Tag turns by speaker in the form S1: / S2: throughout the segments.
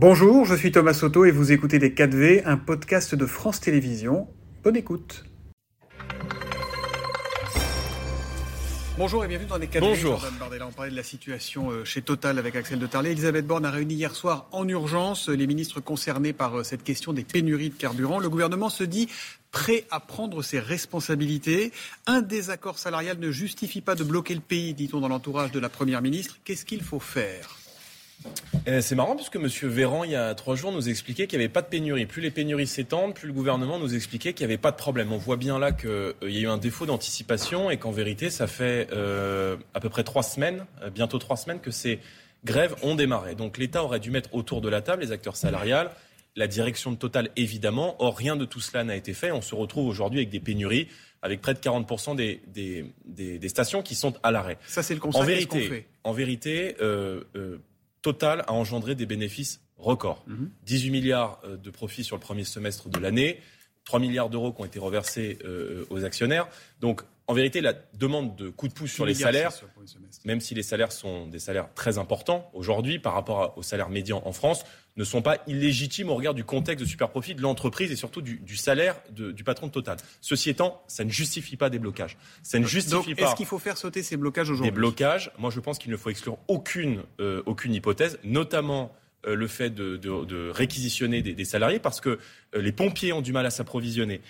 S1: Bonjour, je suis Thomas Soto et vous écoutez Les 4V, un podcast de France Télévisions. Bonne écoute. Bonjour et bienvenue dans les 4
S2: Bonjour.
S1: On parlait de la situation euh, chez Total avec Axel de Tarlet. Elisabeth Borne a réuni hier soir en urgence les ministres concernés par euh, cette question des pénuries de carburant. Le gouvernement se dit prêt à prendre ses responsabilités. Un désaccord salarial ne justifie pas de bloquer le pays, dit-on dans l'entourage de la Première ministre. Qu'est-ce qu'il faut faire?
S2: euh, c'est marrant puisque M. Véran, il y a trois jours, nous expliquait qu'il n'y avait pas de pénurie. Plus les pénuries s'étendent, plus le gouvernement nous expliquait qu'il n'y avait pas de problème. On voit bien là qu'il euh, y a eu un défaut d'anticipation et qu'en vérité, ça fait euh, à peu près trois semaines, bientôt trois semaines, que ces grèves ont démarré. Donc l'État aurait dû mettre autour de la table les acteurs salariales, la direction de Total évidemment. Or, rien de tout cela n'a été fait. On se retrouve aujourd'hui avec des pénuries avec près de 40% des, des, stations qui sont à l'arrêt.
S1: Ça, c'est le constat
S2: en vérité, En vérité, Total a engendré des bénéfices records. 18 mhm. milliards euh, de profits sur le premier semestre de l'année, 3 milliards d'euros qui ont été reversés euh, aux actionnaires. Donc, en vérité, la demande de coup de pouce sur les salaires, même si les salaires sont des salaires très importants aujourd'hui par rapport aux salaires médians en France, ne sont pas illégitimes au regard du contexte de super profit de l'entreprise et surtout du, salaire du patron de Total. Ceci étant, ça ne justifie pas des blocages. Ça ne justifie
S1: pas. Est-ce qu'il faut faire sauter ces blocages aujourd'hui?
S2: Des blocages. Moi, je pense qu'il ne faut exclure aucune, euh, aucune hypothèse, notamment le fait de, réquisitionner des, salariés parce que euh, les pompiers ont du mal à s'approvisionner,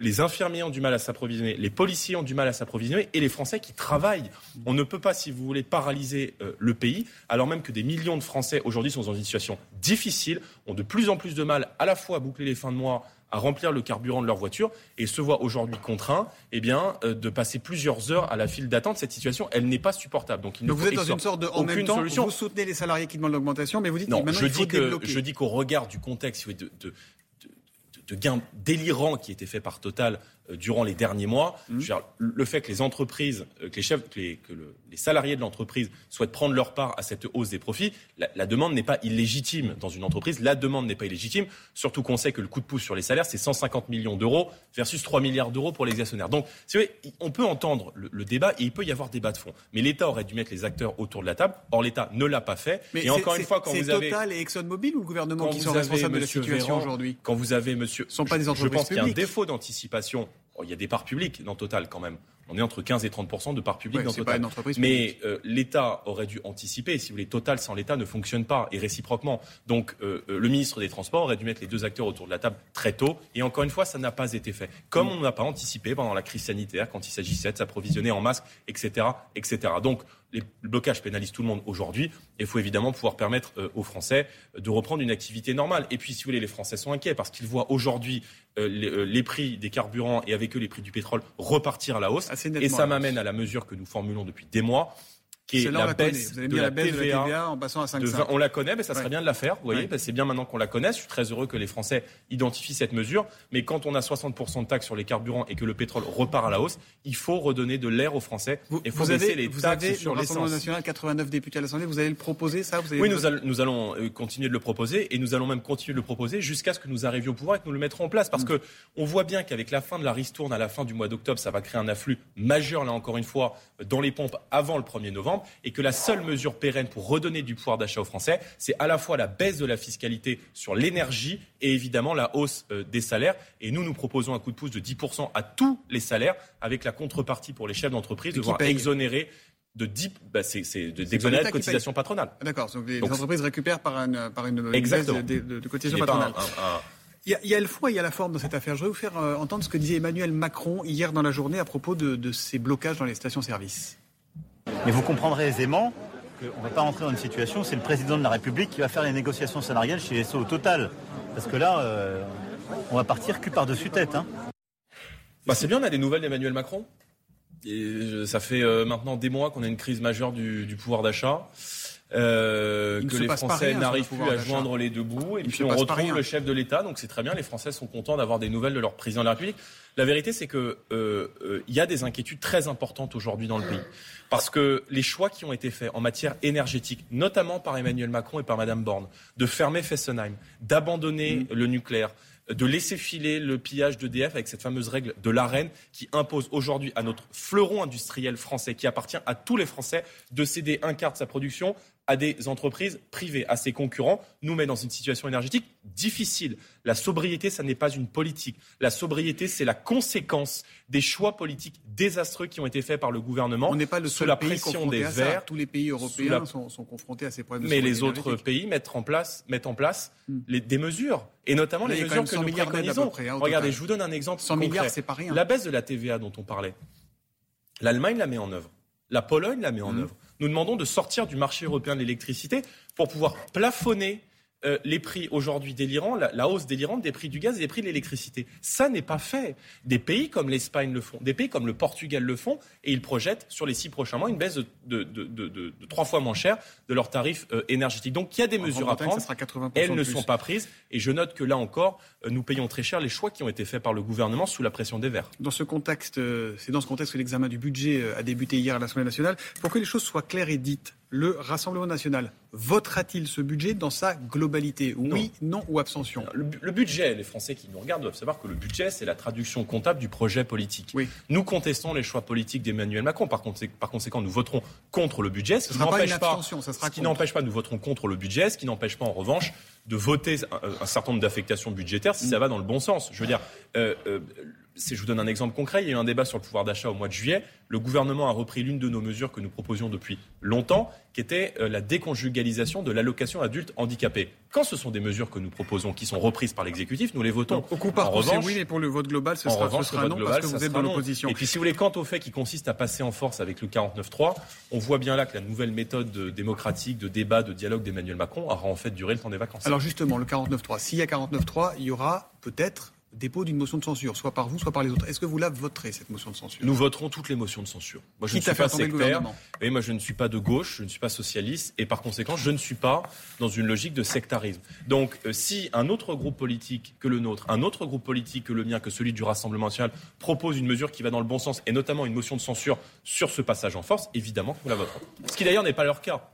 S2: les, infirmiers ont du mal à s'approvisionner, les policiers ont du mal à s'approvisionner et les Français qui travaillent. On ne peut pas, si vous voulez, paralyser euh, le pays alors même que des millions de Français aujourd'hui sont dans une situation difficile, ont de plus en plus de mal à la fois à boucler les fins de mois à remplir le carburant de leur voiture et se voient aujourd'hui contraints eh bien, euh, de passer plusieurs heures à la file d'attente. Cette situation, elle n'est pas supportable.
S1: Donc, il vous êtes dans une sorte de en même temps, solution. vous soutenez les salariés qui demandent l'augmentation, mais vous dites
S2: non,
S1: maintenant
S2: je
S1: il faut
S2: dis que, Je dis qu'au regard du contexte de, de, de gains délirants qui étaient faits par Total euh, durant les derniers mois. Mmh. le fait que les entreprises, euh, que les chefs, que les, salariés de l'entreprise souhaitent prendre leur part à cette hausse des profits, la, demande n'est pas illégitime dans une entreprise. La demande n'est pas illégitime, surtout qu'on sait que le coup de pouce sur les salaires, c'est 150 millions d'euros versus 3 milliards d'euros pour les actionnaires. Donc, on peut entendre le, débat et il peut y avoir débat de fond. Mais l'État aurait dû mettre les acteurs autour de la table. Or, l'État ne l'a pas fait.
S1: Mais et encore une fois, quand vous avez
S2: Total
S1: et ExxonMobil ou le gouvernement qui sont responsables de la situation aujourd'hui,
S2: quand vous avez
S1: Sont pas des entreprises
S2: je pense qu'il y a un défaut d'anticipation. Oh, il y a des parts publiques dans Total quand même. On est entre 15 et 30% de parts publiques dans Total. Mais euh, l'État aurait dû anticiper. Si vous voulez, Total sans l'État ne fonctionne pas et réciproquement. Donc euh, euh, le ministre des Transports aurait dû mettre les deux acteurs autour de la table très tôt. Et encore une fois, ça n'a pas été fait. Comme mm. on n'a pas anticipé pendant la crise sanitaire quand il s'agissait de s'approvisionner en masques, etc., etc. Donc les blocages pénalisent tout le monde aujourd'hui. Et il faut évidemment pouvoir permettre euh, aux Français de reprendre une activité normale. Et puis, si vous voulez, les Français sont inquiets parce qu'ils voient aujourd'hui euh, euh, les, prix des carburants et avec eux les prix du pétrole repartir à la hausse. et ça m'amène à la mesure que nous formulons depuis des mois qui est, la, baisse, de la, TVA,
S1: en passant à 5
S2: On la connaît, mais ça serait bien de la faire. Vous voyez, c'est bien maintenant qu'on la connaisse. Je suis très heureux que les Français identifient cette mesure. Mais quand on a 60% de taxes sur les carburants et que le pétrole repart à la hausse, il faut redonner de l'air aux Français.
S1: Vous, faut vous avez, les vous avez sur l'essence. national, 89 députés à l'Assemblée. Vous allez le proposer, ça vous
S2: Oui, nous, nous, allons euh, continuer de le proposer et nous allons même continuer de le proposer jusqu'à ce que nous arrivions au pouvoir et que nous le mettrons en place. Parce mm. que on voit bien qu'avec la fin de la ristourne à la fin du mois d'octobre, ça va créer un afflux majeur, là encore une fois, dans les pompes avant le 1er novembre et que la seule mesure pérenne pour redonner du pouvoir d'achat aux Français, c'est à la fois la baisse de la fiscalité sur l'énergie et évidemment la hausse euh, des salaires. Et nous, nous proposons un coup de pouce de 10% à tous les salaires, avec la contrepartie pour les chefs d'entreprise de voir exonérer de 10, bah c'est, d'exonérer de cotisation patronale.
S1: Ah, d'accord, donc les, entreprises récupèrent par une, par une baisse de, cotisation patronale. Il y, a, le fond et il y a la forme dans cette affaire. Je vais vous faire euh, entendre ce que disait Emmanuel Macron hier dans la journée à propos de, de ces blocages dans les stations-service.
S3: Mais vous comprendrez aisément qu'on ne va pas rentrer dans une situation c'est le président de la République qui va faire les négociations salariales chez SO au total. Parce que là, euh, on va partir cul par-dessus tête. Hein.
S2: Bah c'est bien, on a des nouvelles d'Emmanuel Macron. Et ça fait euh, maintenant des mois qu'on a une crise majeure du, pouvoir d'achat. Euh, que les Français n'arrivent plus à joindre les deux bouts. Et puis on retrouve le chef de l'État, donc c'est très bien. Les Français sont contents d'avoir des nouvelles de leur président de la République. La vérité, c'est que il y a des inquiétudes très importantes aujourd'hui dans le pays. Parce que les choix qui ont été faits en matière énergétique, notamment par Emmanuel Macron et par Madame Borne, de fermer Fessenheim, d'abandonner mm. le nucléaire, de laisser filer le pillage d'EDF avec cette fameuse règle de l'arène qui impose aujourd'hui à notre fleuron industriel français, qui appartient à tous les Français, de céder un quart de sa production à des entreprises privées, à ses concurrents, nous met dans une situation énergétique difficile. La sobriété, ça n'est pas une politique. La sobriété, c'est la conséquence des choix politiques désastreux qui ont été faits par le gouvernement.
S1: On n'est pas le seul sous la pression des Verts. Tous les pays européens sont, confrontés à ces problèmes.
S2: Mais les autres pays mettent en place, mettent en place hmm. les, des mesures, et notamment les mesures que nous préconisons. Hein, Regardez, je vous donne un exemple.
S1: 100 milliards, c'est pas rien.
S2: La baisse de la TVA dont on parlait. L'Allemagne la met en œuvre. La Pologne la met en hmm. œuvre. Nous demandons de sortir du marché européen de l'électricité pour pouvoir plafonner euh, les prix aujourd'hui délirants, la, hausse délirante des prix du gaz et des prix de l'électricité. Ça n'est pas fait. Des pays comme l'Espagne le font, des pays comme le Portugal le font, et ils projettent sur les six prochains mois une baisse de, trois fois moins cher de leurs tarifs euh, énergétiques. Donc il y a des mesures à prendre. Elles ne sont pas prises. Et je note que là encore, euh, nous payons très cher les choix qui ont été faits par le gouvernement sous la pression des Verts.
S1: Dans ce contexte, c'est dans ce contexte que l'examen du budget a débuté hier à l'Assemblée nationale. Pour que les choses soient claires et dites, le Rassemblement national votera-t-il ce budget dans sa globalité? Oui, non, ou abstention?
S2: Le, budget, les Français qui nous regardent doivent savoir que le budget, c'est la traduction comptable du projet politique. Nous contestons les choix politiques d'Emmanuel Macron. Par, conséquent, nous voterons contre le budget. Ce, qui n'empêche pas, ce qui n'empêche pas, nous voterons contre le budget. Ce qui n'empêche pas, en revanche, de voter un, certain nombre d'affectations budgétaires si ça va dans le bon sens. Je veux dire, euh, euh, je vous donne un exemple concret, il y a eu un débat sur le pouvoir d'achat au mois de juillet. Le gouvernement a repris l'une de nos mesures que nous proposions depuis longtemps, qui était euh, la déconjugalisation de l'allocation adulte handicapé. Quand ce sont des mesures que nous proposons qui sont reprises par l'exécutif, nous les votons.
S1: au coup par coup, oui, mais pour le vote global, ce sera, revanche, ce sera non global, parce que vous êtes dans l'opposition.
S2: Et puis, si vous voulez, quant au fait qui consiste à passer en force avec le 49-3, on voit bien là que la nouvelle méthode démocratique, de débat, de dialogue d'Emmanuel Macron aura en fait duré le temps des vacances.
S1: Alors justement, le 49-3, s'il y a 49-3, il y aura peut-être dépôt d'une motion de censure, soit par vous, soit par les autres. Est-ce que vous la voterez, cette motion de censure?
S2: Nous voterons toutes les motions de censure. Moi, je ne suis pas sectaire. Et moi, je ne suis pas de gauche, je ne suis pas socialiste, et par conséquent, je ne suis pas dans une logique de sectarisme. Donc, euh, si un autre groupe politique que le nôtre, un autre groupe politique que le mien, que celui du Rassemblement national, propose une mesure qui va dans le bon sens, et notamment une motion de censure sur ce passage en force, évidemment nous la voterons. Ce qui d'ailleurs n'est pas leur cas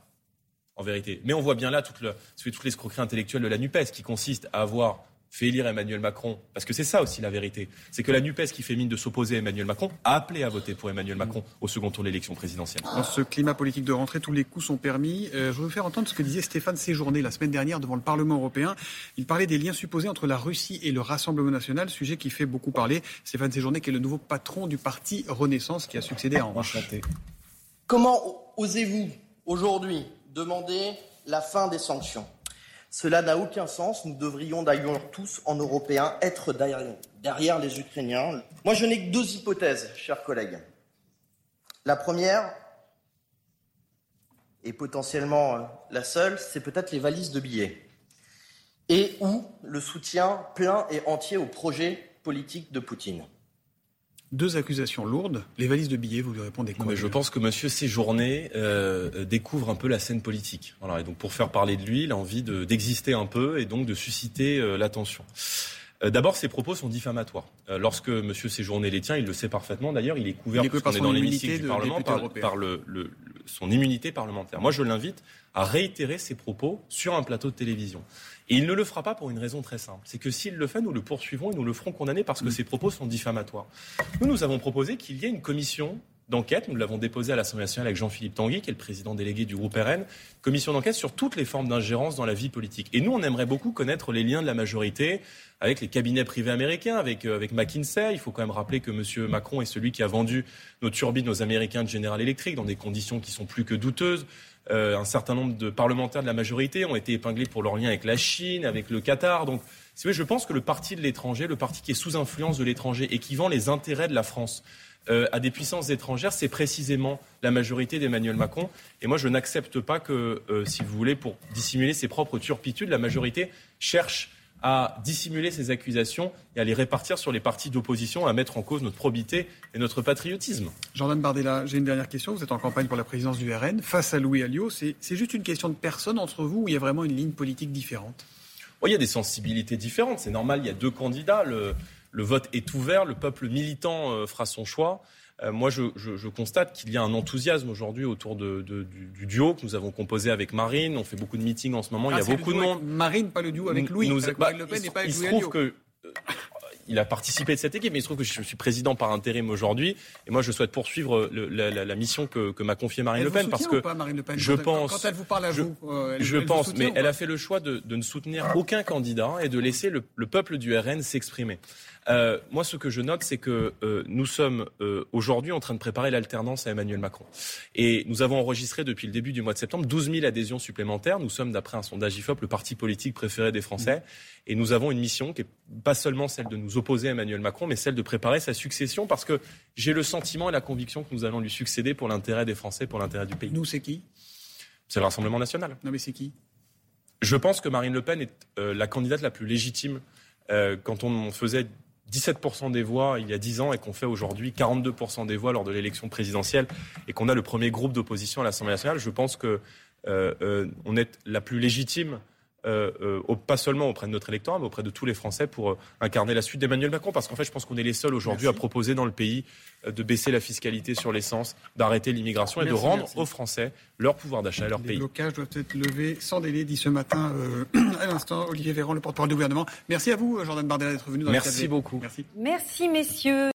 S2: en vérité. Mais on voit bien là toute, le, toute l'escroquerie intellectuelle de la NUPES, qui consiste à avoir fait élire Emmanuel Macron, parce que c'est ça aussi la vérité, c'est que la NUPES qui fait mine de s'opposer à Emmanuel Macron a appelé à voter pour Emmanuel Macron au second tour de l'élection présidentielle.
S1: Dans ce climat politique de rentrée, tous les coups sont permis. Euh, je veux faire entendre ce que disait Stéphane Séjourné la semaine dernière devant le Parlement européen. Il parlait des liens supposés entre la Russie et le Rassemblement national, sujet qui fait beaucoup parler. Stéphane Séjourné qui est le nouveau patron du parti Renaissance qui a succédé à Henri.
S4: Comment osez-vous aujourd'hui demander la fin des sanctions? Cela n'a aucun sens. Nous devrions d'ailleurs tous, en Européens, être derrière, les Ukrainiens. Moi, je n'ai que deux hypothèses, chers collègues. La première, et potentiellement euh, la seule, c'est peut-être les valises de billets. Et ou le soutien plein et entier au projet politique de Poutine
S1: deux accusations lourdes. Les valises de billets, vous lui répondez quoi
S2: Je pense que M. Séjourné euh, découvre un peu la scène politique. Voilà, et donc pour faire parler de lui, il a envie d'exister un peu et donc de susciter euh, l'attention. Euh, d'abord, ses propos sont diffamatoires. Euh, lorsque M. Séjourné les tient, il le sait parfaitement. D'ailleurs, il est couvert
S1: il est dans l'hémicycle du Parlement
S2: par, le, son immunité parlementaire. Moi, je l'invite à réitérer ses propos sur un plateau de télévision. Et il ne le fera pas pour une raison très simple. C'est que s'il le fait, nous le poursuivrons et nous le ferons condamner parce que ses propos sont diffamatoires. Nous, nous avons proposé qu'il y ait une commission d'enquête. Nous l'avons déposé à l'Assemblée nationale avec Jean-Philippe Tanguy, qui est le président délégué du groupe RN. Commission d'enquête sur toutes les formes d'ingérence dans la vie politique. Et nous, on aimerait beaucoup connaître les liens de la majorité avec les cabinets privés américains, avec, euh, avec McKinsey. Il faut quand même rappeler que M. Macron est celui qui a vendu nos turbines aux Américains de General Electric dans des conditions qui sont plus que douteuses. Euh, un certain nombre de parlementaires de la majorité ont été épinglés pour leur lien avec la Chine, avec le Qatar. Donc, je pense que le parti de l'étranger, le parti qui est sous influence de l'étranger et qui vend les intérêts de la France euh, à des puissances étrangères, c'est précisément la majorité d'Emmanuel Macron. Et moi, je n'accepte pas que, euh, si vous voulez, pour dissimuler ses propres turpitudes, la majorité cherche à dissimuler ces accusations et à les répartir sur les partis d'opposition, à mettre en cause notre probité et notre patriotisme.
S1: Jordan Bardella, j'ai une dernière question. Vous êtes en campagne pour la présidence du RN. Face à Louis Alliot, c'est juste une question de personne entre vous ou il y a vraiment une ligne politique différente?
S2: Il y a des sensibilités différentes. C'est normal, il y a deux candidats. Le, le vote est ouvert, le peuple militant euh, fera son choix. Euh, moi, je, constate qu'il y a un enthousiasme aujourd'hui autour de, du, duo que nous avons composé avec Marine. On fait beaucoup de meetings en ce moment. il y a ah, beaucoup de monde.
S1: Marine, pas le duo avec Louis.
S2: Nous, bah, Le Pen et pas avec Louis que il a participé de cette équipe, mais il se trouve que je suis président par intérim aujourd'hui, et moi je souhaite poursuivre la, mission que, m'a confiée Marine Le Pen, parce que je pense,
S1: quand elle vous parle à vous,
S2: euh, je pense, mais elle a fait le choix de, ne soutenir aucun candidat et de laisser le, peuple du RN s'exprimer. Euh, moi, ce que je note, c'est que euh, nous sommes aujourd'hui en train de préparer l'alternance à Emmanuel Macron. Et nous avons enregistré depuis le début du mois de septembre 12 000 adhésions supplémentaires. Nous sommes, d'après un sondage IFOP, le parti politique préféré des Français. Et nous avons une mission qui est pas seulement celle de nous opposer à Emmanuel Macron, mais celle de préparer sa succession, parce que j'ai le sentiment et la conviction que nous allons lui succéder pour l'intérêt des Français, pour l'intérêt du pays.
S1: Nous, c'est qui?
S2: C'est le Rassemblement national.
S1: Non, mais c'est qui?
S2: Je pense que Marine Le Pen est euh, la candidate la plus légitime. Euh, quand on faisait 17% des voix il y a 10 ans et qu'on fait aujourd'hui 42% des voix lors de l'élection présidentielle et qu'on a le premier groupe d'opposition à l'Assemblée nationale, je pense qu'on euh, est la plus légitime euh, euh, pas seulement auprès de notre électorat, mais auprès de tous les Français pour euh, incarner la suite d'Emmanuel Macron. Parce qu'en fait, je pense qu'on est les seuls aujourd'hui à proposer dans le pays de baisser la fiscalité sur l'essence, d'arrêter l'immigration et de rendre aux Français leur pouvoir d'achat et leur pays.
S1: Les blocages doivent être levés sans délai, dit ce matin à l'instant Olivier Véran, le porte-parole du gouvernement. Merci à vous, Jordan Bardella, d'être venu dans
S2: Merci beaucoup.
S1: Merci.
S5: Merci, messieurs.